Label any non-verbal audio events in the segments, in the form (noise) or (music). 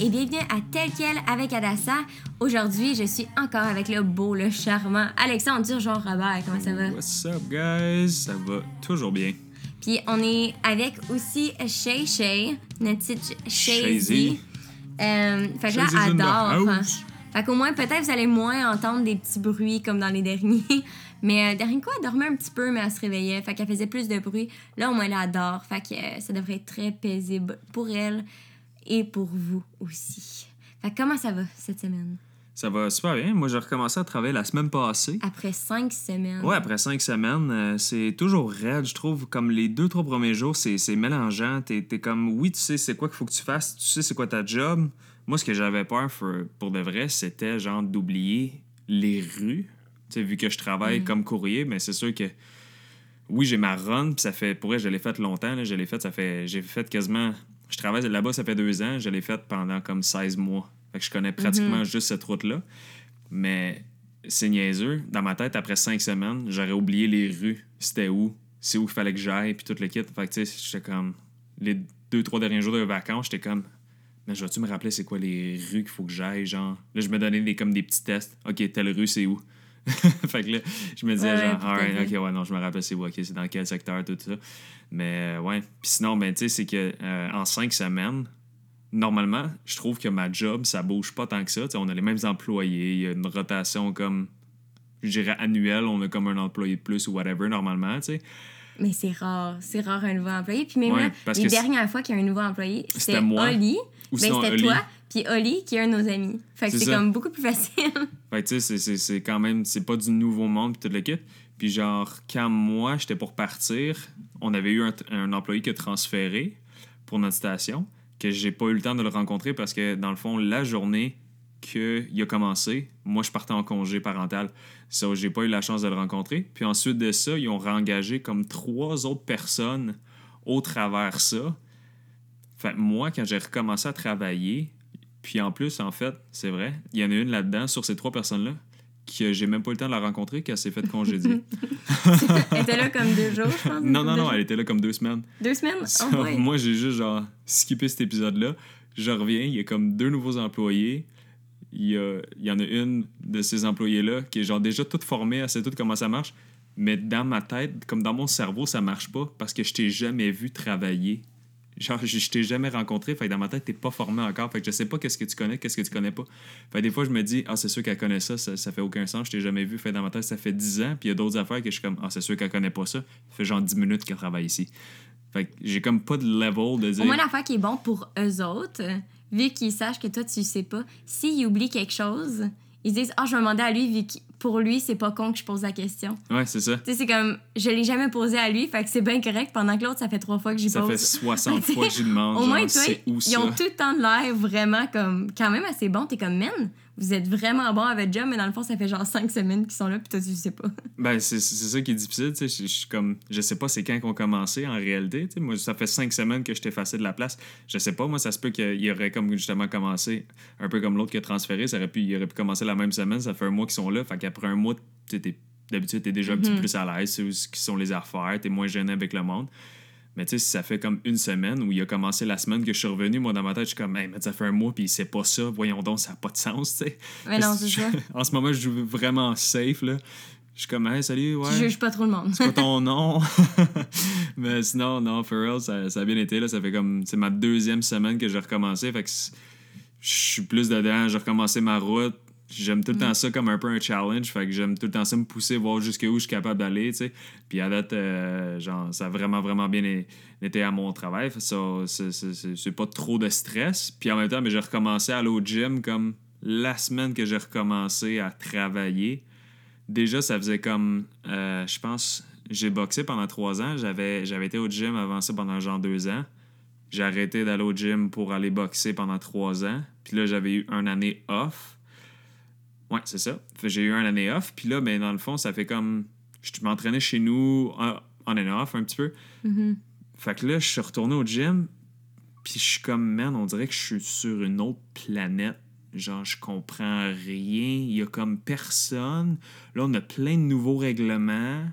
et bienvenue à Tel Quel avec Adassa. Aujourd'hui, je suis encore avec le beau, le charmant Alexandre Durgeon-Robert. Comment ça va? What's up, guys? Ça va toujours bien. Puis on est avec aussi Shay Shay, notre petite. Shazy. Euh, fait que là, adore. Fait qu'au moins, peut-être vous allez moins entendre des petits bruits comme dans les derniers. (laughs) Mais euh, dernier coup, elle dormait un petit peu, mais elle se réveillait. Fait qu'elle faisait plus de bruit. Là, au moins, elle adore. Fait que euh, ça devrait être très paisible pour elle et pour vous aussi. Fait comment ça va cette semaine? Ça va super bien. Moi, j'ai recommencé à travailler la semaine passée. Après cinq semaines. Ouais, après cinq semaines, euh, c'est toujours raide, je trouve. Comme les deux, trois premiers jours, c'est c'est mélangeant. T'es es comme, oui, tu sais c'est quoi qu'il faut que tu fasses, tu sais c'est quoi ta job. Moi, ce que j'avais peur for- pour de vrai, c'était genre d'oublier les rues. Tu sais, vu que je travaille Mm. comme courrier, mais c'est sûr que oui, j'ai ma run, puis ça fait, pour vrai, je l'ai fait longtemps. là. Je l'ai fait, ça fait, j'ai fait quasiment, je travaille là-bas, ça fait deux ans. Je l'ai fait pendant comme 16 mois. Fait que je connais pratiquement juste cette route-là. Mais c'est niaiseux. Dans ma tête, après cinq semaines, j'aurais oublié les rues. C'était où? C'est où il fallait que j'aille, puis tout le kit. Fait que, tu sais, j'étais comme... Les deux, trois derniers jours de vacances, j'étais comme... Mais je vais-tu me rappeler c'est quoi les rues qu'il faut que j'aille, genre? Là, je me donnais des, comme des petits tests. OK, telle rue, c'est où? (laughs) fait que là, je me disais, Ouais, genre, alright, t'aider. OK, ouais, non, je me rappelle c'est où, OK, c'est dans quel secteur, tout ça. Mais, euh, ouais. Puis sinon, ben, tu sais, c'est que euh, en cinq semaines, normalement, je trouve que ma job, ça bouge pas tant que ça. Tu sais, on a les mêmes employés, il y a une rotation comme, je dirais, annuelle, on a comme un employé de plus ou whatever, normalement, tu sais. Mais c'est rare. C'est rare un nouveau employé. Puis même Ouais, là, les dernières fois qu'il y a un nouveau employé, c'était. Oli. Ou Ben, c'était toi. Puis Oli, qui est un de nos amis. Fait que C'est comme beaucoup plus facile. (laughs) Fait tu sais, c'est- quand même, c'est pas du nouveau monde pis toute l'équipe. Puis genre, quand moi, j'étais pour partir, on avait eu un, un employé qui a transféré pour notre station, que j'ai pas eu le temps de le rencontrer parce que, dans le fond, la journée qu'il a commencé, moi, je partais en congé parental. Ça, j'ai pas eu la chance de le rencontrer. Puis ensuite de ça, ils ont réengagé comme trois autres personnes au travers ça. Fait que moi, quand j'ai recommencé à travailler, puis en plus, en fait, c'est vrai, il y en a une là-dedans, sur ces trois personnes-là, que j'ai même pas eu le temps de la rencontrer, qu'elle s'est fait congédier. (laughs) (laughs) Elle était là comme deux jours, je pense. non, non, non, jours. elle était là comme deux semaines. Deux semaines? So, Oh. Moi, j'ai juste genre skippé cet épisode-là. Je reviens, il y a comme deux nouveaux employés. Il y, a- il y en a une de ces employés-là qui est genre déjà toute formée, elle sait tout comment ça marche. Mais dans ma tête, comme dans mon cerveau, ça marche pas parce que je t'ai jamais vu travailler. Genre, je, je t'ai jamais rencontré, fait que dans ma tête, t'es pas formé encore. Fait que je sais pas qu'est-ce que tu connais, qu'est-ce que tu connais pas. Fait que des fois, je me dis, ah, c'est sûr qu'elle connaît ça, ça, ça fait aucun sens, je t'ai jamais vu. Fait que dans ma tête, ça fait 10 ans, puis il y a d'autres affaires que je suis comme, ah, c'est sûr qu'elle connaît pas ça. Ça fait genre 10 minutes qu'elle travaille ici. Fait que j'ai comme pas de level de dire. Au moins, l'affaire qui est bon pour eux autres, vu qu'ils sachent que toi, tu sais pas, s'ils oublient quelque chose, ils disent Ah, je vais demander à lui, vu que pour lui, c'est pas con que je pose la question. Ouais, c'est ça. Tu sais, c'est comme, je l'ai jamais posé à lui, fait que c'est bien correct, pendant que l'autre, ça fait trois fois que j'y Ça pose. fait 60 (laughs) fois que j'y demande. Au genre, moins, toi, où ils ça? ont tout le temps de l'air vraiment comme, quand même assez bon. T'es comme, man, vous êtes vraiment bon à votre job, mais dans le fond, ça fait genre cinq semaines qu'ils sont là, puis toi, tu sais pas. (laughs) Ben, c'est ça qui est difficile, tu sais. Je- suis comme, je sais pas c'est quand qu'on commencé en réalité, tu sais. Moi, ça fait cinq semaines que je t'ai effacé de la place. Je sais pas, moi, ça se peut qu'il aurait comme justement commencé, un peu comme l'autre qui a transféré, ça aurait pu, il aurait pu commencer la même semaine, ça fait un mois qu'ils sont là. Fait qu'après un mois, tu d'habitude, t'es déjà un petit peu plus à l'aise, tu où ce qui sont les affaires, t'es moins gêné avec le monde. Mais tu sais, si ça fait comme une semaine où il a commencé la semaine que je suis revenu, moi, dans ma tête, je suis comme, hey, mais ça fait un mois, puis il sait pas ça, voyons donc, ça n'a pas de sens, tu sais. Mais non, c'est ça. je- (laughs) En ce moment, je joue vraiment safe, là. Je suis comme, hey, salut, ouais. Tu juges pas trop le monde. C'est pas ton (laughs) nom. (laughs) Mais sinon, non, for real, ça, ça a bien été. Là. Ça fait comme. C'est ma deuxième semaine que j'ai recommencé. Fait que c'est- je suis plus dedans. J'ai recommencé ma route. J'aime tout le temps ça comme un peu un challenge. Fait que j'aime tout le temps ça me pousser, voir jusqu'où je suis capable d'aller. tu sais. Puis à date, euh, genre, ça a vraiment, vraiment bien été à mon travail. Fait ça, c'est- c'est c'est- c'est pas trop de stress. Puis en même temps, mais j'ai recommencé à aller au gym comme la semaine que j'ai recommencé à travailler déjà, ça faisait comme, euh, je pense, j'ai boxé pendant trois ans. J'avais, j'avais été au gym avant ça pendant genre deux ans. J'ai arrêté d'aller au gym pour aller boxer pendant trois ans. Puis là, j'avais eu une année off. Ouais, c'est ça. J'ai eu une année off. Puis là, ben, dans le fond, ça fait comme. Je m'entraînais chez nous on on and off un petit peu. Mhm. Fait que là, je suis retourné au gym. Puis je suis comme, man, on dirait que je suis sur une autre planète. Genre, je comprends rien. Il y a comme personne. Là, on a plein de nouveaux règlements.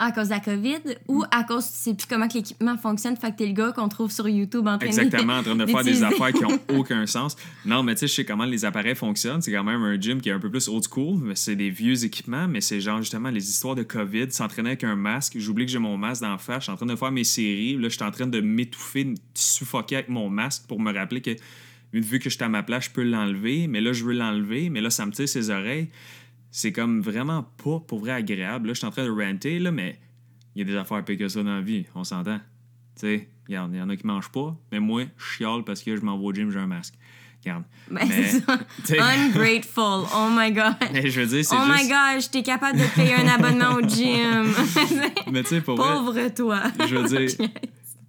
À cause de la COVID ou à cause tu sais plus comment que l'équipement fonctionne, fait que t'es le gars qu'on trouve sur YouTube en train de- Exactement, en train de (laughs) faire des affaires qui ont (laughs) aucun sens. Non, mais tu sais, je sais comment les appareils fonctionnent. C'est quand même un gym qui est un peu plus old school, mais c'est des vieux équipements, mais c'est genre justement les histoires de COVID, s'entraîner avec un masque. J'oublie que j'ai mon masque d'en face, je suis en train de faire mes séries. Là, je suis en train de m'étouffer, de suffoquer avec mon masque pour me rappeler que vu que je suis à ma place, je peux l'enlever, mais là, je veux l'enlever, mais là, ça me tire ses oreilles. C'est comme vraiment pas pour vrai agréable. Là, je suis en train de ranter, là, mais il y a des affaires pires que ça dans la vie, on s'entend. Tu sais, il y, en il y en a qui mangent pas, mais moi, je chiale parce que je m'en vais au gym, j'ai un masque. Regarde. Ben, Mais, c'est (laughs) Ungrateful. Oh my God. (laughs) Mais je veux dire, c'est Oh my gosh, t'es capable de payer un abonnement au gym. (laughs) Mais tu sais, pour vrai, Pauvre toi. je veux dire,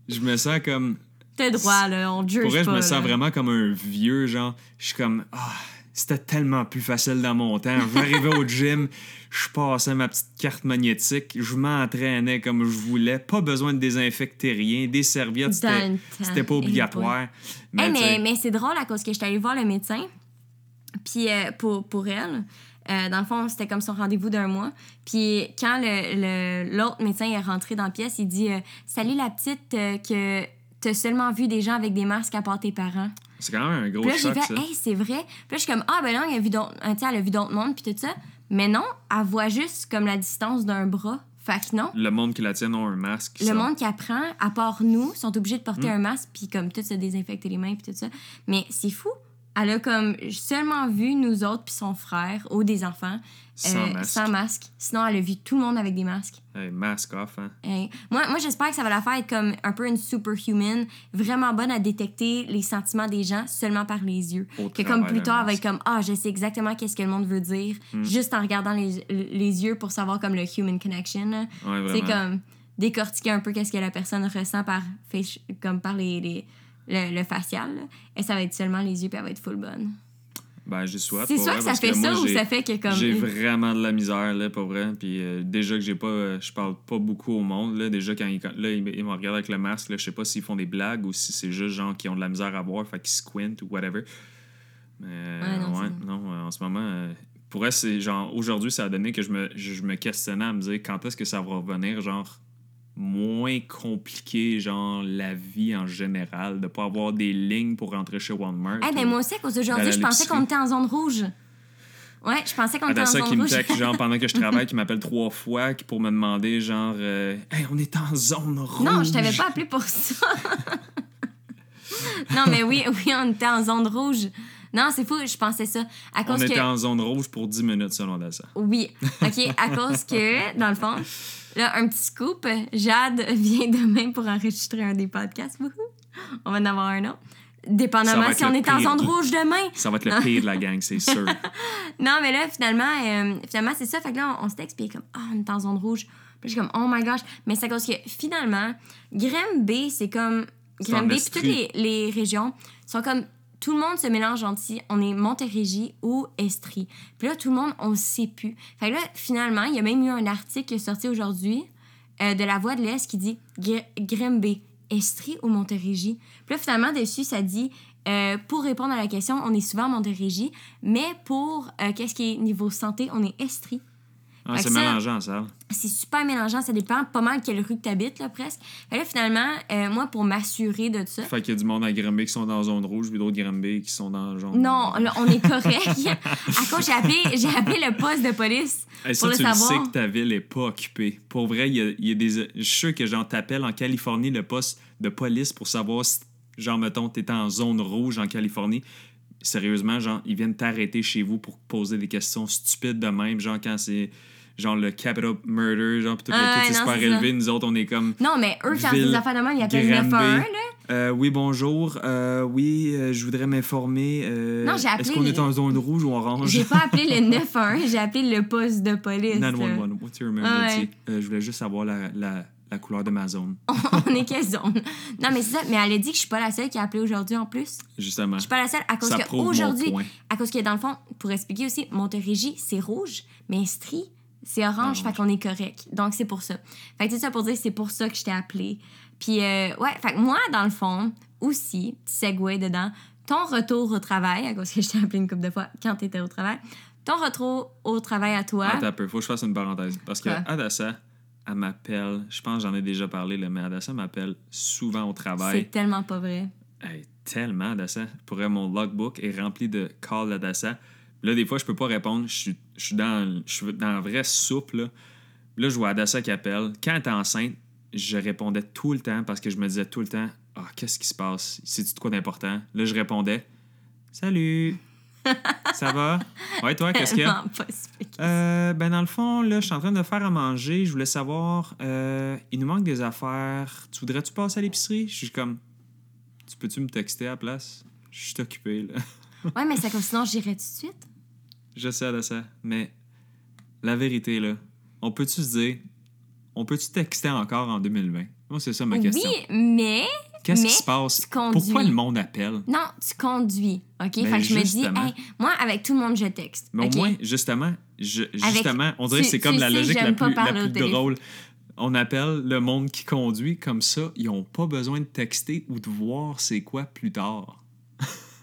je me sens comme... T'as droit, là. On juge Pour vrai, je me sens vraiment comme un vieux, genre, je suis comme, ah, c'était tellement plus facile dans mon temps. J'arrivais au gym, je passais ma petite carte magnétique, je m'entraînais comme je voulais, pas besoin de désinfecter rien, des serviettes, c'était pas obligatoire. Mais, Hey, mais, mais c'est drôle à cause que j'étais allée voir le médecin. Puis euh, pour, pour elle, euh, dans le fond, c'était comme son rendez-vous d'un mois. Puis quand le- le- l'autre médecin est rentré dans la pièce, il dit euh, Salut la petite, que t'as seulement vu des gens avec des masques à part tes parents. C'est quand même un gros Puis là, j'ai choc, fait ça. Hey, c'est vrai. Puis là, je suis comme Ah, ben non, il a vu d'autres- elle a vu d'autres mondes, puis tout ça. Mais non, elle voit juste comme la distance d'un bras. Fait que non. Le monde qui la tienne ont un masque. Le ça. monde qui apprend, à part nous, sont obligés de porter Mm. un masque puis comme tout se désinfecter les mains puis tout ça. Mais c'est fou. Elle a comme seulement vu nous autres puis son frère ou des enfants Sans euh, masque. sans masque. Sinon, elle a vu tout le monde avec des masques. Hey, masque off, hein. Hey. Moi, moi j'espère que ça va la faire être comme un peu une superhuman, vraiment bonne à détecter les sentiments des gens seulement par les yeux. Au Que comme plus tard, elle va être comme Ah, je sais exactement qu'est-ce que le monde veut dire, Mm. juste en regardant les, les yeux pour savoir comme le human connection. Ouais, C'est comme décortiquer un peu qu'est-ce que la personne ressent par, comme par les, les- le, le facial. là. Et ça va être seulement les yeux, puis elle va être full bonne. Ben, j'y souhaite. C'est vrai, que ça fait ça ou j'ai- ça fait que comme. J'ai vraiment de la misère, là, pour vrai. Puis euh, déjà que j'ai pas... euh, je parle pas beaucoup au monde, là. Déjà, quand ils, quand- là, ils, ils me regardent avec le masque, là, je sais pas s'ils font des blagues ou si c'est juste gens qui ont de la misère à voir, fait qu'ils squintent ou whatever. Mais Ouais, non, ouais, non, euh, en ce moment... pour vrai, c'est genre... Aujourd'hui, ça a donné que je me, je, je me questionnais à me dire quand est-ce que ça va revenir, genre moins compliqué, genre la vie en général, de pas avoir des lignes pour rentrer chez Walmart. Eh ben ou- moi aussi, à cause d'aujourd'hui, je pensais qu'on était en zone rouge. Ouais, je pensais qu'on était en zone qui me rouge. texte, genre, pendant que je travaille, (laughs) qui m'appelle trois fois pour me demander, genre, euh, hey, on est en zone rouge. non, je t'avais pas appelé pour ça. (laughs) non, mais oui, oui, on était en zone rouge. Non, c'est fou, je pensais ça. À On cause était que. en zone rouge pour 10 minutes, selon Dassa. Oui. OK, à cause que, dans le fond, là, un petit scoop, Jade vient demain pour enregistrer un des podcasts. On va en avoir un autre. Ça Dépendamment si on est en zone rouge demain. Ça va être le pire de la gang, c'est sûr. (laughs) Non, mais là, finalement, euh, finalement c'est ça. Fait que là, on, on s'était expliqué comme, ah, on est en zone rouge. Puis je suis comme, oh my gosh. Mais c'est à cause que finalement, Granby, c'est comme. Granby, puis toutes les, les régions sont comme. Tout le monde se mélange entre on est Montérégie ou Estrie. Puis là, tout le monde, on sait plus. Fait que là, finalement, il y a même eu un article qui est sorti aujourd'hui euh, de La Voix de l'Est qui dit Gr- Granby, Estrie ou Montérégie? Puis là, finalement, dessus, ça dit euh, pour répondre à la question, on est souvent Montérégie, mais pour euh, qu'est-ce qui est niveau santé, on est Estrie. Ah, c'est mélangeant, ça. C'est super mélangeant, ça dépend pas mal quelle rue que t'habites, là, presque. Fait là, finalement, euh, moi, pour m'assurer de ça, Fait qu'il y a du monde à Granby qui sont dans la zone rouge, puis d'autres Granby qui sont dans la zone non, là, on est correct. (laughs) à cause, j'ai appelé, j'ai appelé le poste de police Hey, ça, pour le tu le savoir. sais que ta ville est pas occupée. Pour vrai, il y a, il y a des. Je suis sûr que genre t'appelles en Californie le poste de police pour savoir si, genre, mettons, t'es en zone rouge en Californie. Sérieusement, genre, ils viennent t'arrêter chez vous pour poser des questions stupides de même, genre quand c'est genre le capital murder, genre, pis tout le Ah, non, super élevé. Nous autres, on est comme. Non, mais eux, quand Ville, des affaires de ils appellent Granby. 911, là. Euh, oui, bonjour. Euh, oui, euh, je voudrais m'informer. Non, j'ai appelé Est-ce qu'on les- est en zone rouge ou orange? J'ai pas appelé le (laughs) 911, j'ai appelé le poste de police. là. 911, what's your emergency? Ah Ouais. Euh, je voulais juste savoir la, la, la couleur de ma zone. (laughs) on est quelle (laughs) zone? Non, mais c'est ça. Mais elle a dit que je suis pas la seule qui a appelé aujourd'hui en plus. Justement. Je suis pas la seule à cause Ça que aujourd'hui, à cause que dans le fond, pour expliquer aussi, Montérégie, c'est rouge, mais Estrie, c'est orange, Orange. fait qu'on est correct. Donc c'est pour ça. Fait que c'est ça pour dire, c'est pour ça que je t'ai appelé. Puis euh, ouais, fait que moi, dans le fond, aussi, petit segue dedans, ton retour au travail, à cause que je t'ai appelé une couple de fois quand t'étais au travail, ton retour au travail à toi. Attends un peu, faut que je fasse une parenthèse. Parce que? Adassa, elle m'appelle. Je pense j'en ai déjà parlé, là, mais Adassa m'appelle souvent au travail. C'est tellement pas vrai. Hey, tellement, Adassa. Pour vrai, mon logbook est rempli de calls d'Adassa. Là, des fois, je peux pas répondre. Je suis, je suis dans, je suis dans la vraie soupe. Là, là je vois Adassa qui appelle. Quand elle était enceinte, je répondais tout le temps parce que je me disais tout le temps Ah, qu'est-ce qui se passe? C'est-tu de quoi d'important Là, je répondais Salut (laughs) Ça va? Ouais, toi, qu'est-ce qu'il y a? Euh, ben dans le fond, là, je suis en train de faire à manger. Je voulais savoir, euh, il nous manque des affaires. Tu voudrais-tu passer à l'épicerie? Je suis comme, tu peux-tu me texter à la place? Je suis occupé, là. Ouais, mais c'est comme sinon j'irais tout de suite. Je sais de ça, mais la vérité, là, on peut-tu se dire, on peut-tu texter encore en 2020? Moi, c'est ça ma question. Oui, mais Qu'est-ce qui se passe? Pourquoi le monde appelle? non, tu conduis. OK? Mais fait que je me dis, hey, moi, avec tout le monde, je texte. Mais au moins, justement, je- justement, on dirait tu- que c'est comme la logique la plus, la plus drôle. On appelle le monde qui conduit comme ça, ils n'ont pas besoin de texter ou de voir c'est quoi plus tard.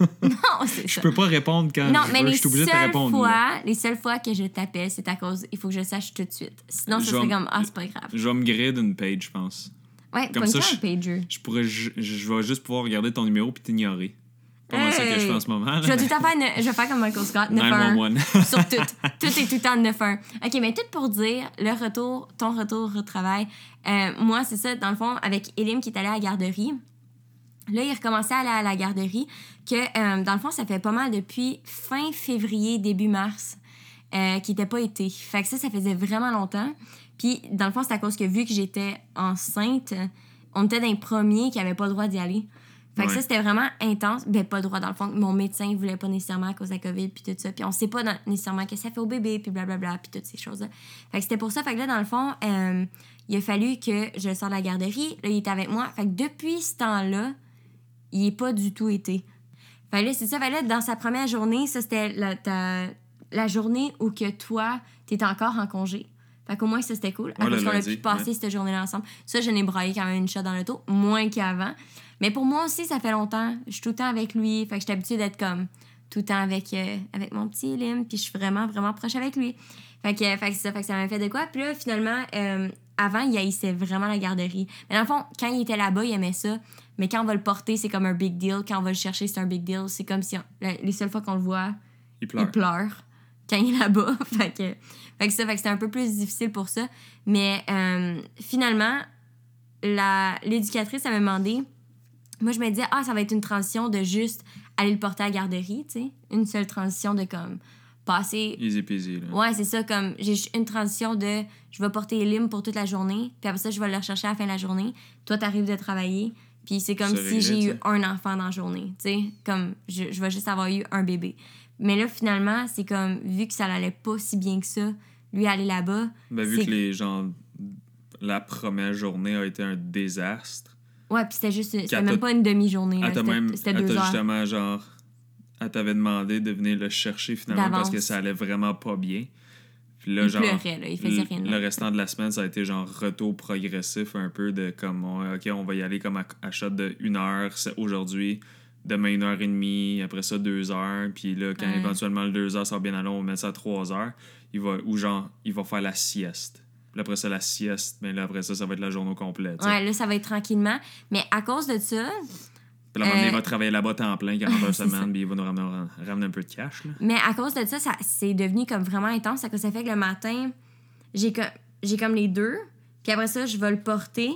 (laughs) Non, c'est Je ça. peux pas répondre quand Non, je mais veux, les je suis obligé de te répondre. là. fois, les seules fois que je t'appelle, c'est à cause, il faut que je le sache tout de suite. Sinon, Je serait vais- comme, ah, c'est pas grave. Je vais me grid une page, je pense. Ouais, comme ça, je- un pager. Je pourrais, je, je vais juste pouvoir regarder ton numéro puis t'ignorer. Pas mal ça que je fais en ce moment. là, Je vais mais- tout à fait, ne- je vais faire comme Michael Scott, 911. 911. (laughs) sur tout. Tout est tout le temps 9-1. OK, mais tout pour dire, le retour, ton retour au travail. Euh, moi, c'est ça, dans le fond, avec Elim qui est allé à la garderie. Là, il recommençait à aller à la garderie, que euh, dans le fond, ça fait pas mal depuis fin février, début mars, euh, qui n'était pas été. Fait que ça, ça faisait vraiment longtemps. Puis, dans le fond, c'est à cause que vu que j'étais enceinte, on était dans les premiers qui n'avaient pas le droit d'y aller. Fait que Ouais. ça, c'était vraiment intense. Ben, pas le droit, dans le fond. Mon médecin ne voulait pas nécessairement à cause de la COVID, puis tout ça. Puis on sait pas dans- nécessairement que ça fait au bébé, puis blablabla, puis toutes ces choses-là. Fait que c'était pour ça. Fait que là, dans le fond, euh, il a fallu que je sorte de la garderie. Là, il était avec moi. Fait que depuis ce temps-là, il n'est pas du tout été. Fait que là, c'est ça. Là, dans sa première journée, ça, c'était la, ta- la journée où que toi, t'étais encore en congé. Fait qu'au moins, ça, c'était cool. Ouais, parce le qu'on a pu passer cette journée-là ensemble. Ça, je n'ai braillé quand même une shot dans l'auto, moins qu'avant. Mais pour moi aussi, ça fait longtemps. Je suis tout le temps avec lui. Fait que je suis habituée d'être comme tout le temps avec, euh, avec mon petit Lim. Puis je suis vraiment, vraiment proche avec lui. Fait que, fait que c'est ça, fait que ça m'a fait de quoi. Puis là, finalement, euh, avant, il haïssait vraiment la garderie. Mais dans le fond, quand il était là-bas, il aimait ça. Mais quand on va le porter, c'est comme un big deal. Quand on va le chercher, c'est un big deal. C'est comme si on- les seules fois qu'on le voit, Il pleure. il pleure quand il est là-bas. (laughs) fait que, fait que ça, fait que c'était un peu plus difficile pour ça. Mais euh, finalement, la- l'éducatrice avait demandé. Moi, je me disais, ah, ça va être une transition de juste aller le porter à la garderie, tu sais. Une seule transition de comme passer. Easy peasy. Là. Ouais, c'est ça, comme j'ai une transition de je vais porter Elim pour toute la journée, puis après ça, je vais le rechercher à la fin de la journée. Toi, t'arrives de travailler, puis c'est comme Ça si j'ai eu un enfant dans la journée, tu sais. Comme je, je vais juste avoir eu un bébé. Mais là, finalement, c'est comme, vu que ça allait pas si bien que ça, lui aller là-bas. Ben, vu que les gens. La première journée a été un désastre. Ouais, puis c'était juste, c'était même pas une demi-journée, c'était deux heures. justement, genre. Elle t'avait demandé de venir le chercher finalement parce que ça allait vraiment pas bien. Puis là, Il genre. pleurait, là, il faisait le- rien. Le restant de la semaine, ça a été genre retour progressif un peu de comme, on- OK, on va y aller comme à, à shot de une heure c'est aujourd'hui, demain une heure et demie, après ça deux heures, puis là, quand Ouais. éventuellement le deux heures, va bien aller, on va mettre ça à trois heures. Il va, ou genre, il va faire la sieste. Puis après ça, la sieste, mais là, après ça, ça va être la journée sais. Ouais, là, ça va être tranquillement. Mais à cause de ça, Puis là, donné, il Euh, va travailler là-bas temps plein, 40 heures (laughs) semaine, puis il va nous ramener, ramener un peu de cash. Là. Mais à cause de ça, ça c'est devenu comme vraiment intense. Ça, fait que le matin, j'ai comme, j'ai comme les deux. Puis après ça, je vais le porter.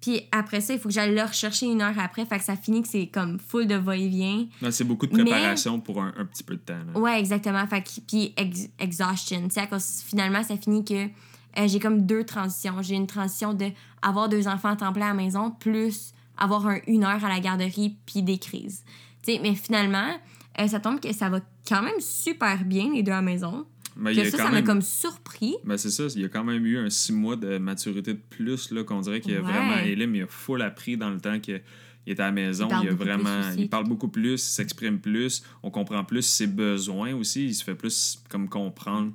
Puis après ça, il faut que j'aille le rechercher une heure après. Fait que ça finit que c'est comme full de va-et-vient. C'est beaucoup de Mais- préparation pour un, un petit peu de temps. là. Ouais, exactement. Fait que, puis ex- exhaustion. Tu sais, à cause- finalement, ça finit que euh, j'ai comme deux transitions. J'ai une transition de avoir deux enfants à temps plein à la maison, plus avoir un, une heure à la garderie, puis des crises. Tu sais, mais finalement, euh, ça tombe que ça va quand même super bien, les deux à la maison. Y Que ça, ça m'a même- comme surpris. Ben c'est ça, il y a quand même eu un six mois de maturité de plus, là, qu'on dirait qu'il y a Ouais. vraiment. Elim, il a full appris dans le temps qu'il était à la maison. Il parle Il, a beaucoup plus vraiment. Il parle beaucoup plus, il s'exprime plus, on comprend plus ses besoins aussi. Il se fait plus comme comprendre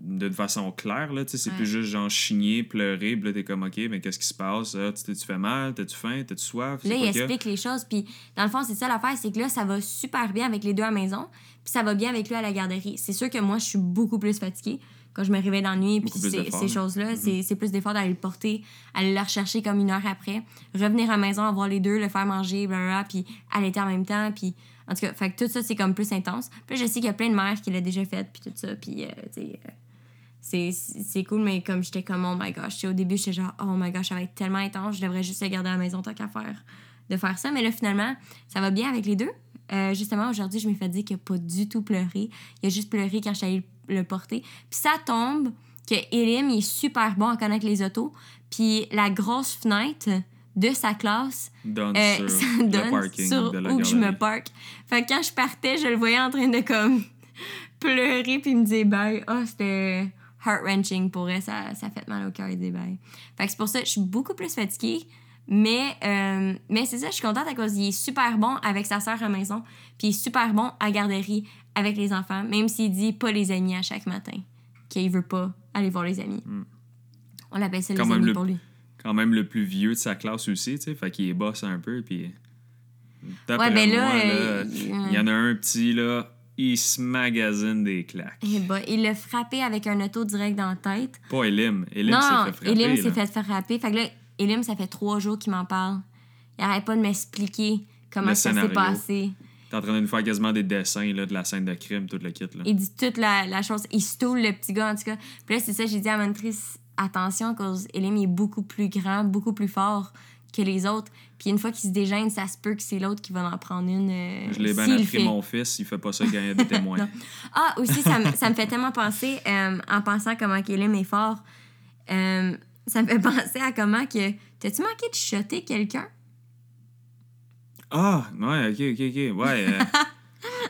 de façon claire, là. C'est Ouais. plus juste genre chigner, pleurer, puis là, t'es comme, OK, mais qu'est-ce qui se passe? Ah, tu fait mal? T'as-tu faim? T'as-tu soif? Là, il explique les choses. Puis, dans le fond, c'est ça l'affaire, c'est que là, ça va super bien avec les deux à la maison. Puis, ça va bien avec lui à la garderie. C'est sûr que moi, je suis beaucoup plus fatiguée. quand je me réveille dans la nuit, puis ces, ces là. Mm-hmm. choses-là, c'est- c'est plus d'efforts d'aller le porter, aller le rechercher comme une heure après, revenir à la maison, avoir les deux, le faire manger, blablabla, puis allaiter en même temps, puis en tout cas, fait que tout ça, c'est comme plus intense. Puis je sais qu'il y a plein de mères qui l'ont déjà fait, puis tout ça, puis, euh, euh, c'est c'est cool, mais comme j'étais comme, oh my gosh, au début, j'étais genre, oh my gosh, ça va être tellement intense, je devrais juste le garder à la maison tant qu'à faire, de faire ça. Mais là, finalement, ça va bien avec les deux. Euh, justement, aujourd'hui, je m'ai fait dire qu'il n'a pas du tout pleuré. Il a juste pleuré quand je suis allée le porter. Puis ça tombe que Elim, il est super bon à connaître les autos. Puis la grosse fenêtre de sa classe, Donne euh, sur (laughs) ça le donne parking sur de la où que je me parque. Fait que quand je partais, je le voyais en train de comme (laughs) pleurer puis il me disait bye. Oh, c'était heart-wrenching pour elle. Ça, ça fait mal au cœur, il disait bye. Fait que c'est pour ça que je suis beaucoup plus fatiguée. Mais, euh, mais c'est ça, je suis contente à cause qu'il est super bon avec sa sœur à la maison. Puis il est super bon à garderie avec les enfants, même s'il dit pas les amis à chaque matin. Qu'il veut pas aller voir les amis. On l'appelle ça les Hmm. Quand même amis le- pour lui. Quand même le plus vieux de sa classe aussi, tu sais. Fait qu'il est boss un peu, puis... D'après Ouais, ben là, moi, euh, là, il- il y en a un petit, là, il se magasine des claques. Eh ben, il l'a frappé avec un auto direct dans la tête. Pas Elim. Elim s'est fait frapper, Elim s'est fait frapper. Fait que là, Elim, ça fait trois jours qu'il m'en parle. Il arrête pas de m'expliquer comment Le ça s'est passé. T'es en train de nous faire quasiment des dessins, là, de la scène de crime, tout le kit, là. Il dit toute la, la chose. Il stoule le petit gars, en tout cas. Puis là, c'est ça, j'ai dit à ma monitrice, attention, cause Elim est beaucoup plus grand, beaucoup plus fort que les autres. Puis une fois qu'il se dégêne, ça se peut que c'est l'autre qui va en prendre une. euh, Je l'ai bien appris, mon fils, il fait pas ça quand il y a des (laughs) témoins. Ah, aussi, ça me, ça me fait tellement penser, euh, en pensant comment Kélim est fort, euh, ça me fait (laughs) penser à comment que. T'as-tu manqué de shotter quelqu'un? Ah, ouais, ok, ok, ok. Ouais. (laughs)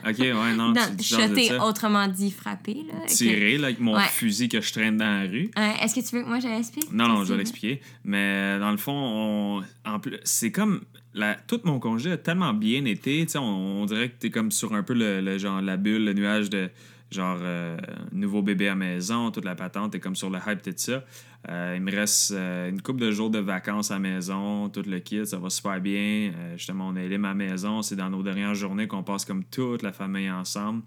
(laughs) ok, ouais, non. Tu- tu de ça. autrement dit frapper. Là, Tirer, là, avec mon Ouais. fusil que je traîne dans la rue. Euh, Est-ce que tu veux que moi je l'explique? Non, non, je vais l'expliquer. Mais dans le fond, on- en plus, c'est comme. La, tout mon congé a tellement bien été. tu sais, On, on dirait que t'es comme sur un peu le, le genre la bulle, le nuage de genre euh, nouveau bébé à maison, toute la patente. T'es comme sur le hype, tout ça. Euh, il me reste euh, une couple de jours de vacances à maison, tout le kit, ça va super bien. Justement, on est à ma maison. C'est dans nos dernières journées qu'on passe comme toute la famille ensemble.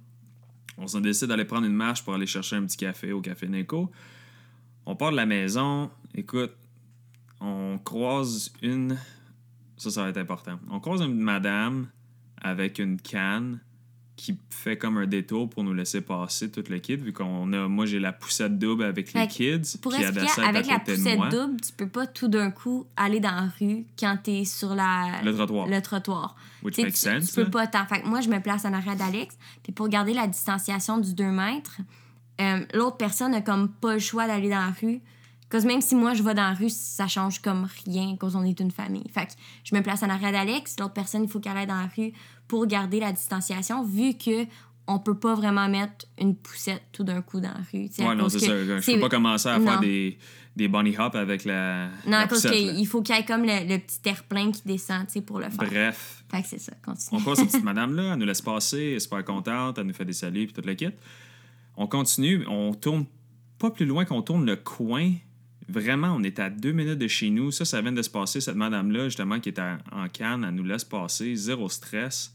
On s'en décide d'aller prendre une marche pour aller chercher un petit café au Café Nico. On part de la maison. Écoute, on croise une. Ça, ça va être important. On croise une madame avec une canne qui fait comme un détour pour nous laisser passer tout le kit, vu qu'on a. Moi, j'ai la poussette double avec les Fait kids. Pour expliquer, avec la poussette double, tu peux pas tout d'un coup aller dans la rue quand t'es sur la, Le trottoir. le trottoir. Which makes tu, sense. tu peux là. pas tant. Fait que moi, je me place en arrière d'Alex. Puis pour garder la distanciation du 2 mètres, euh, l'autre personne a comme pas le choix d'aller dans la rue. Parce que même si moi, je vais dans la rue, ça change comme rien, cause on est une famille. Fait que je me place en arrière d'Alex. L'autre personne, il faut qu'elle aille dans la rue pour garder la distanciation, vu que on peut pas vraiment mettre une poussette tout d'un coup dans la rue. Ouais, non, cause c'est ça. Je peux pas commencer à Non. faire des, des bunny hop avec la. Non, la cause qu'il faut qu'il y ait comme le, le petit air-plein qui descend, tu sais, pour le faire. Bref, Fait que c'est ça, continue. On croise cette petite (laughs) madame-là, elle nous laisse passer, elle est super contente, elle nous fait des saluts puis tout le kit. On continue, on tourne pas plus loin qu'on tourne le coin. Vraiment, on est à deux minutes de chez nous. Ça, ça vient de se passer. Cette madame-là, justement, qui est à- en canne, elle nous laisse passer, zéro stress.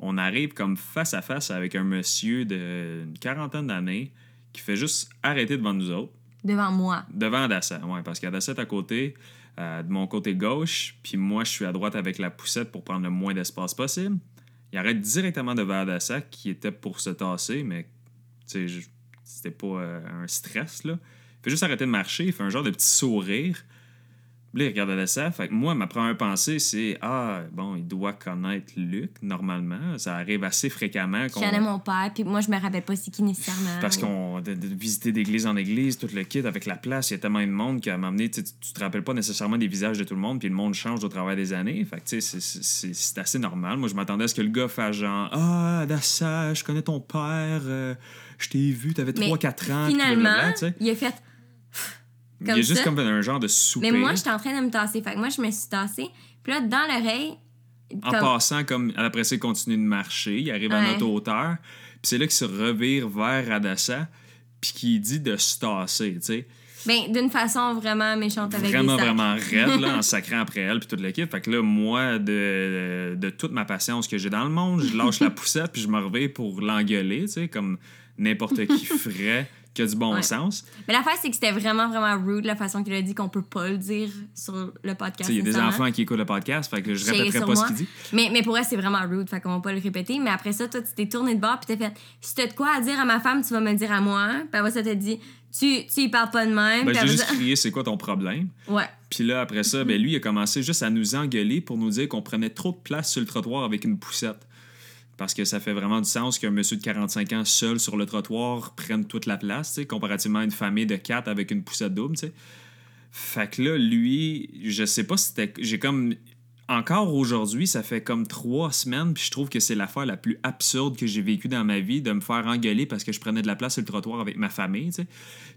On arrive comme face à face avec un monsieur d'une quarantaine d'années qui fait juste arrêter devant nous autres Devant moi. devant Adassa, ouais, parce qu'Adassa est à côté, euh, de mon côté gauche, puis moi, je suis à droite avec la poussette pour prendre le moins d'espace possible. Il arrête directement devant Adassa, qui était pour se tasser, mais, c'était pas euh, un stress, là. Fait juste arrêter de marcher, il fait un genre de petit sourire. Puis là, il regarde Adassa. Fait que moi, ma première pensée, c'est Ah, bon, il doit connaître Luc, normalement. Ça arrive assez fréquemment. Je connais mon père, puis moi, je me rappelle pas c'est qui nécessairement. parce qu'on de, de visiter d'église en église, tout le kit avec la place, il y a tellement de monde qu'à donné, tu, tu te rappelles pas nécessairement des visages de tout le monde, puis le monde change au travers des années. Fait que tu sais, c'est- c'est- c'est c'est assez normal. Moi, je m'attendais à ce que le gars fasse genre Ah, Adassa, je connais ton père, euh, je t'ai vu, t'avais Mais 3-4 ans. Finalement, blablabla, il a fait. Il y a comme juste ça. comme un genre de soupir. Mais moi, j'étais en train de me tasser. Fait que moi, je me suis tassée. Puis là, dans l'oreille. En comme- passant, comme après ça, il continue de marcher, il arrive à notre hauteur, puis c'est là qu'il se revire vers Adassa, puis qu'il dit de se tasser, tu sais. Ben, d'une façon vraiment méchante avec vraiment, vraiment raide, là, en (laughs) sacrant après elle, puis toute l'équipe. Fait que là, moi, de, de toute ma patience que j'ai dans le monde, je lâche la (laughs) poussette, puis je me reviens pour l'engueuler, tu sais, comme n'importe qui (laughs) ferait. Qui a du bon Ouais. sens. Mais l'affaire, c'est que c'était vraiment, vraiment rude la façon qu'il a dit qu'on peut pas le dire sur le podcast. Il y a des enfants qui écoute le podcast, fait que je répéterai pas ce qu'il dit. Mais, mais pour elle, c'est vraiment rude, fait qu'on va pas le répéter. Mais après ça, toi, tu t'es tourné de bord, puis t'as fait Si t'as de quoi à dire à ma femme, tu vas me le dire à moi. Puis après ça, t'as dit Tu, tu y parles pas de même. Ben, j'ai juste ça- crié, c'est quoi ton problème? (laughs) Ouais. Puis là, après ça, ben, lui, il a commencé juste à nous engueuler pour nous dire qu'on prenait trop de place sur le trottoir avec une poussette. Parce que ça fait vraiment du sens qu'un monsieur de 45 ans seul sur le trottoir prenne toute la place, comparativement à une famille de quatre avec une poussette double, tu sais. Fait que là, lui, je sais pas si c'était. J'ai comme. Encore aujourd'hui, ça fait comme trois semaines, puis je trouve que c'est l'affaire la plus absurde que j'ai vécue dans ma vie, de me faire engueuler parce que je prenais de la place sur le trottoir avec ma famille.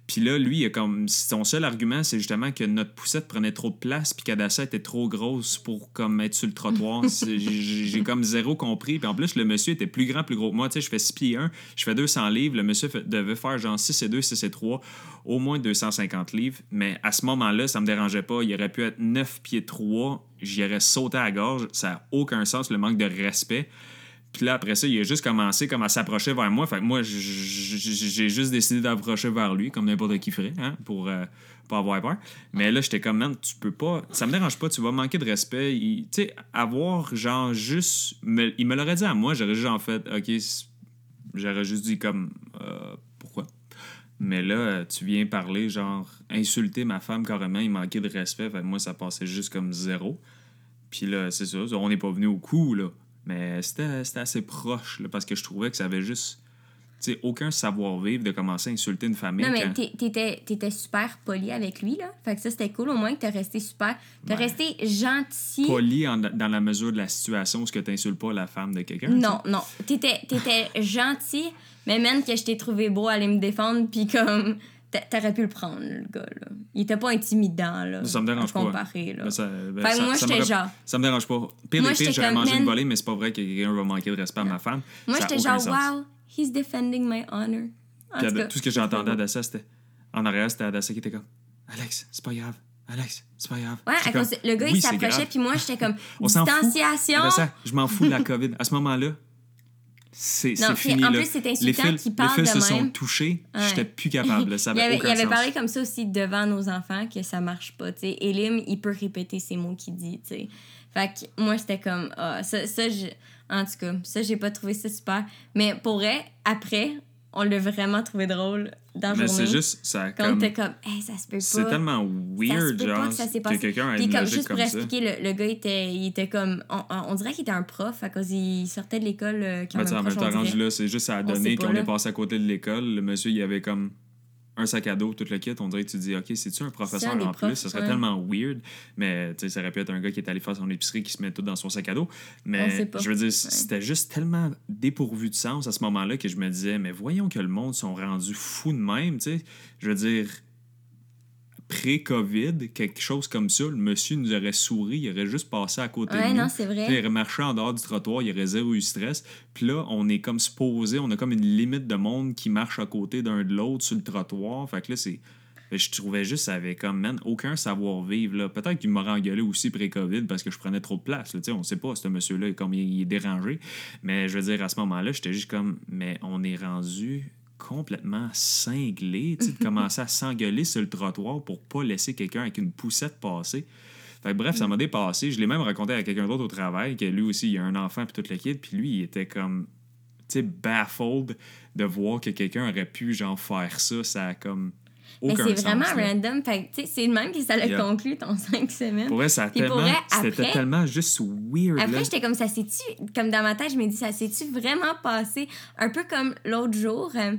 Puis là, lui, il a comme son seul argument, c'est justement que notre poussette prenait trop de place, puis qu'Adassa était trop grosse pour comme être sur le trottoir. (laughs) J'ai j'ai comme zéro compris. Puis en plus, le monsieur était plus grand, plus gros que moi. Tu sais, je fais 6 pieds 1, je fais 200 livres. Le monsieur fait- devait faire genre 6 et 2, 6 et 3, au moins 250 livres. Mais à ce moment-là, ça me dérangeait pas. Il aurait pu être 9 pieds 3, j'y aurais sauté à la gorge. Ça n'a aucun sens, le manque de respect. Puis là, après ça, il a juste commencé comme à s'approcher vers moi. Fait que moi, j'ai juste décidé d'approcher vers lui, comme n'importe qui ferait, hein, pour euh, pas avoir peur. Mais là, j'étais comme, man, tu peux pas... Ça me dérange pas, tu vas manquer de respect. Tu sais, avoir, genre, juste... il me l'aurait dit à moi, j'aurais juste en fait, OK, j'aurais juste dit comme, euh, pourquoi? Mais là, tu viens parler, genre, insulter ma femme carrément, il manquait de respect. Fait que moi, ça passait juste comme zéro. Puis là, c'est ça, on n'est pas venu au coup, là. Mais c'était assez proche, là, parce que je trouvais que ça avait juste, tu sais, aucun savoir-vivre de commencer à insulter une famille. Non, mais quand- t'étais t'étais super poli avec lui, là. Fait que ça, c'était cool. Au moins que t'as resté super. T'as resté gentil. Poli en- dans la mesure de la situation où ce que t'insultes pas la femme de quelqu'un. Non, non. T'étais t'étais (laughs) gentil, mais même que je t'ai trouvé beau aller me défendre, puis comme. T'a- T'aurais pu le prendre, le gars, là. Il était pas intimidant, là. Ça me dérange pas. comparer, là. Ben, ça, ben, Fait ça- moi, ça j'étais genre- Ça me dérange pas. Pire Moi, des pires, j'aurais mangé une man- volée, mais c'est pas vrai que quelqu'un va manquer de respect à ma femme. Moi, j'étais genre, sens. wow, he's defending my honor. Puis tout cas, tout ce que j'entendais à Dassa, c'était. En arrière, c'était Adassa qui était comme Alex, c'est pas grave. Alex, c'est pas grave. Ouais, comme, le gars, Oui, il s'approchait, puis moi, j'étais comme distanciation. Adassa, je m'en fous de la COVID. À ce moment-là, c'est fini. en là. plus, c'est les insultant fils, qu'il les parle fils de se sont même. touchés. Ouais. J'étais plus capable. Ça il avait, avait, aucun il avait sens. parlé comme ça aussi devant nos enfants que ça marche pas. tu sais. Elim, il peut répéter ces mots qu'il dit. tu sais. Fait que moi, c'était comme. Ah, ça, ça je- en tout cas, ça, j'ai pas trouvé ça super. Mais pour vrai, après, on l'a vraiment trouvé drôle dans la Mais c'est juste. Ça, Quand comme, était comme, hey, ça se peut pas. c'est tellement weird, peut pas genre, que ça s'est que passé. quelqu'un a Puis comme, juste pour comme ça. expliquer, le, le gars, était, il était comme. On, on- dirait qu'il était un prof à cause il sortait de l'école euh, quand même en même proche, temps, rendu là, c'est juste à donner qu'on est passé à côté de l'école. Le monsieur, il avait comme un sac à dos, tout le kit. On dirait que tu dis, OK, c'est-tu un professeur en plus? profs, Ça serait ouais. tellement weird. Mais, tu sais, ça aurait pu être un gars qui est allé faire son épicerie qui se met tout dans son sac à dos. Mais, je veux dire, c'était juste tellement dépourvu de sens à ce moment-là que je me disais, mais voyons que le monde sont rendus fous de même, tu sais. Je veux dire, pré-COVID, quelque chose comme ça, le monsieur nous aurait souri, il aurait juste passé à côté Ouais, de nous. non, c'est Puis vrai. Il aurait marché en dehors du trottoir, il aurait zéro eu stress. Puis là, on est comme supposé, on a comme une limite de monde qui marche à côté d'un de l'autre sur le trottoir. Fait que là, c'est. Je trouvais juste, ça avait comme, man, aucun savoir-vivre. Peut-être qu'il m'aurait engueulé aussi pré-COVID parce que je prenais trop de place. Là. On sait pas, ce monsieur-là, comme il, il est dérangé. Mais je veux dire, à ce moment-là, j'étais juste comme, mais on est rendu complètement cinglé, de commencer à s'engueuler sur le trottoir pour pas laisser quelqu'un avec une poussette passer. Bref, ça m'a dépassé. Je l'ai même raconté à quelqu'un d'autre au travail, que lui aussi, il a un enfant puis toute le kit, puis lui, il était comme, tu sais, baffled de voir que quelqu'un aurait pu, genre, faire ça. Ça a comme Mais c'est vraiment là. random. Fait c'est le même que ça l'a Yeah. conclu ton (laughs) cinq semaines. Pour vrai, ça c'était tellement juste weird. Après, j'étais comme ça, c'est-tu, comme dans ma tête, je me dis, ça s'est-tu vraiment passé? Un peu comme l'autre jour, euh,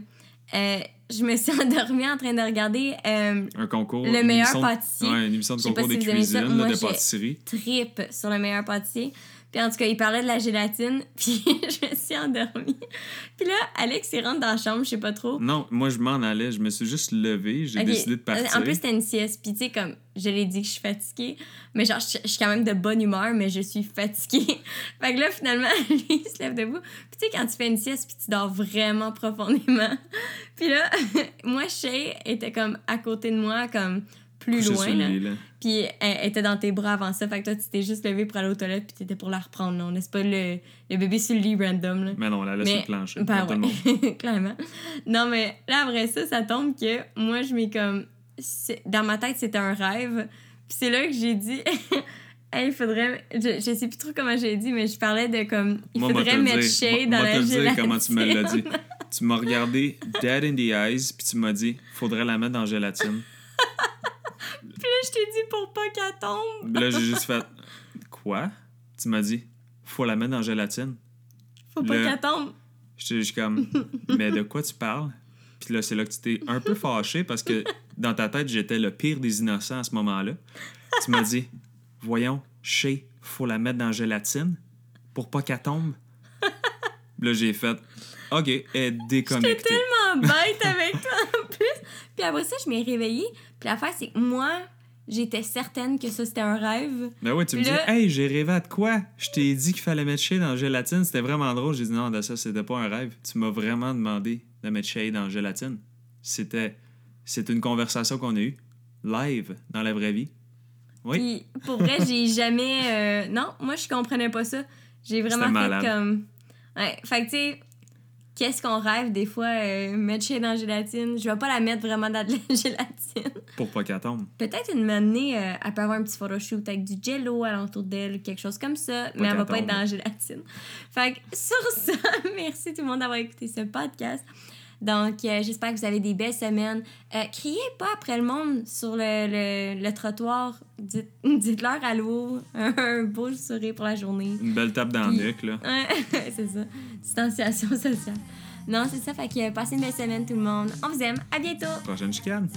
euh, je me suis (laughs) endormie en train de regarder euh, un concours. Le meilleur pâtissier. Ouais, une émission de concours de si vous aimez ça. cuisine, là, Moi, de pâtisserie. trip sur le meilleur pâtissier. Puis en tout cas, il parlait de la gélatine, (laughs) puis je me suis endormie. Puis là, Alex, il rentre dans la chambre, je sais pas trop. Non, moi, je m'en allais. Je me suis juste levé. J'ai décidé de partir. En plus, c'était une sieste. Puis tu sais, comme je l'ai dit que je suis fatiguée, mais genre, je, je suis quand même de bonne humeur, mais je suis fatiguée. (laughs) fait que là, finalement, (laughs) lui, il se lève debout. Puis tu sais, quand tu fais une sieste, puis tu dors vraiment profondément. puis là, moi, Shay était comme à côté de moi, comme plus loin. là. Puis elle, elle était dans tes bras avant ça. Fait que toi, tu t'es juste levé pour aller aux toilettes, puis t'étais pour la reprendre. là. On laisse pas le, le bébé sur le lit random. Là. Mais non, on la laisse sur le plancher. Ben ouais, (laughs) clairement. Non, mais là, après ça, ça tombe que moi, je m'ai comme. Dans ma tête, c'était un rêve. Puis c'est là que j'ai dit. (laughs) Hey, il faudrait. Je, je sais plus trop comment j'ai dit, mais je parlais de comme. Il Moi, faudrait mettre Moi, dans moi, la te dire comment tu me l'as dit. (laughs) Tu m'as regardé dead in the eyes, puis tu m'as dit, faudrait la mettre dans la gélatine. Puis là, je t'ai dit pour pas qu'elle tombe. Là, j'ai (laughs) juste fait, quoi? Tu m'as dit, faut la mettre dans la gélatine. Faut pas Le- qu'elle tombe. J'étais juste comme, mais de quoi tu parles? Puis là, c'est là que tu t'es un peu (laughs) fâché parce que dans ta tête, j'étais le pire des innocents à ce moment-là. Tu m'as dit, voyons, Shay, faut la mettre dans la gélatine pour pas qu'elle tombe. Là, j'ai fait, OK, elle est J'étais tellement bête avec toi en plus. Puis après ça, je m'ai réveillée. Puis l'affaire, c'est que moi, j'étais certaine que ça, c'était un rêve. Ben oui, tu me dis, là- hey, j'ai rêvé à de quoi? Je t'ai dit qu'il fallait mettre dans la gélatine. C'était vraiment drôle. J'ai dit, non, de ça, c'était pas un rêve. Tu m'as vraiment demandé de mettre dans la gélatine. C'était, c'est une conversation qu'on a eue, live, dans la vraie vie. Oui. Puis pour vrai, j'ai (laughs) jamais. euh, Non, moi, je comprenais pas ça. J'ai vraiment fait malade. comme. Ouais, fait que tu sais, qu'est-ce qu'on rêve des fois, euh, mettre chez dans la gélatine. Je vais pas la mettre vraiment dans de la (laughs) gélatine. Pour pas qu'elle tombe. Peut-être une année, euh, elle peut avoir un petit photoshoot avec du jello alentour d'elle, quelque chose comme ça, mais elle va pas être dans la gélatine. Fait que sur ça, (laughs) merci tout le monde d'avoir écouté ce podcast. Donc, euh, j'espère que vous avez des belles semaines. Euh, criez pas après le monde sur le, le, le trottoir. Dites, (laughs) dites-leur allô, un beau sourire pour la journée. Une belle tape dans Puis- le nuque, là. Ouais, (laughs) c'est ça. Distanciation sociale. Non, c'est ça. Fait que passez une belle semaine tout le monde. On vous aime. À bientôt. Prochaine chicane.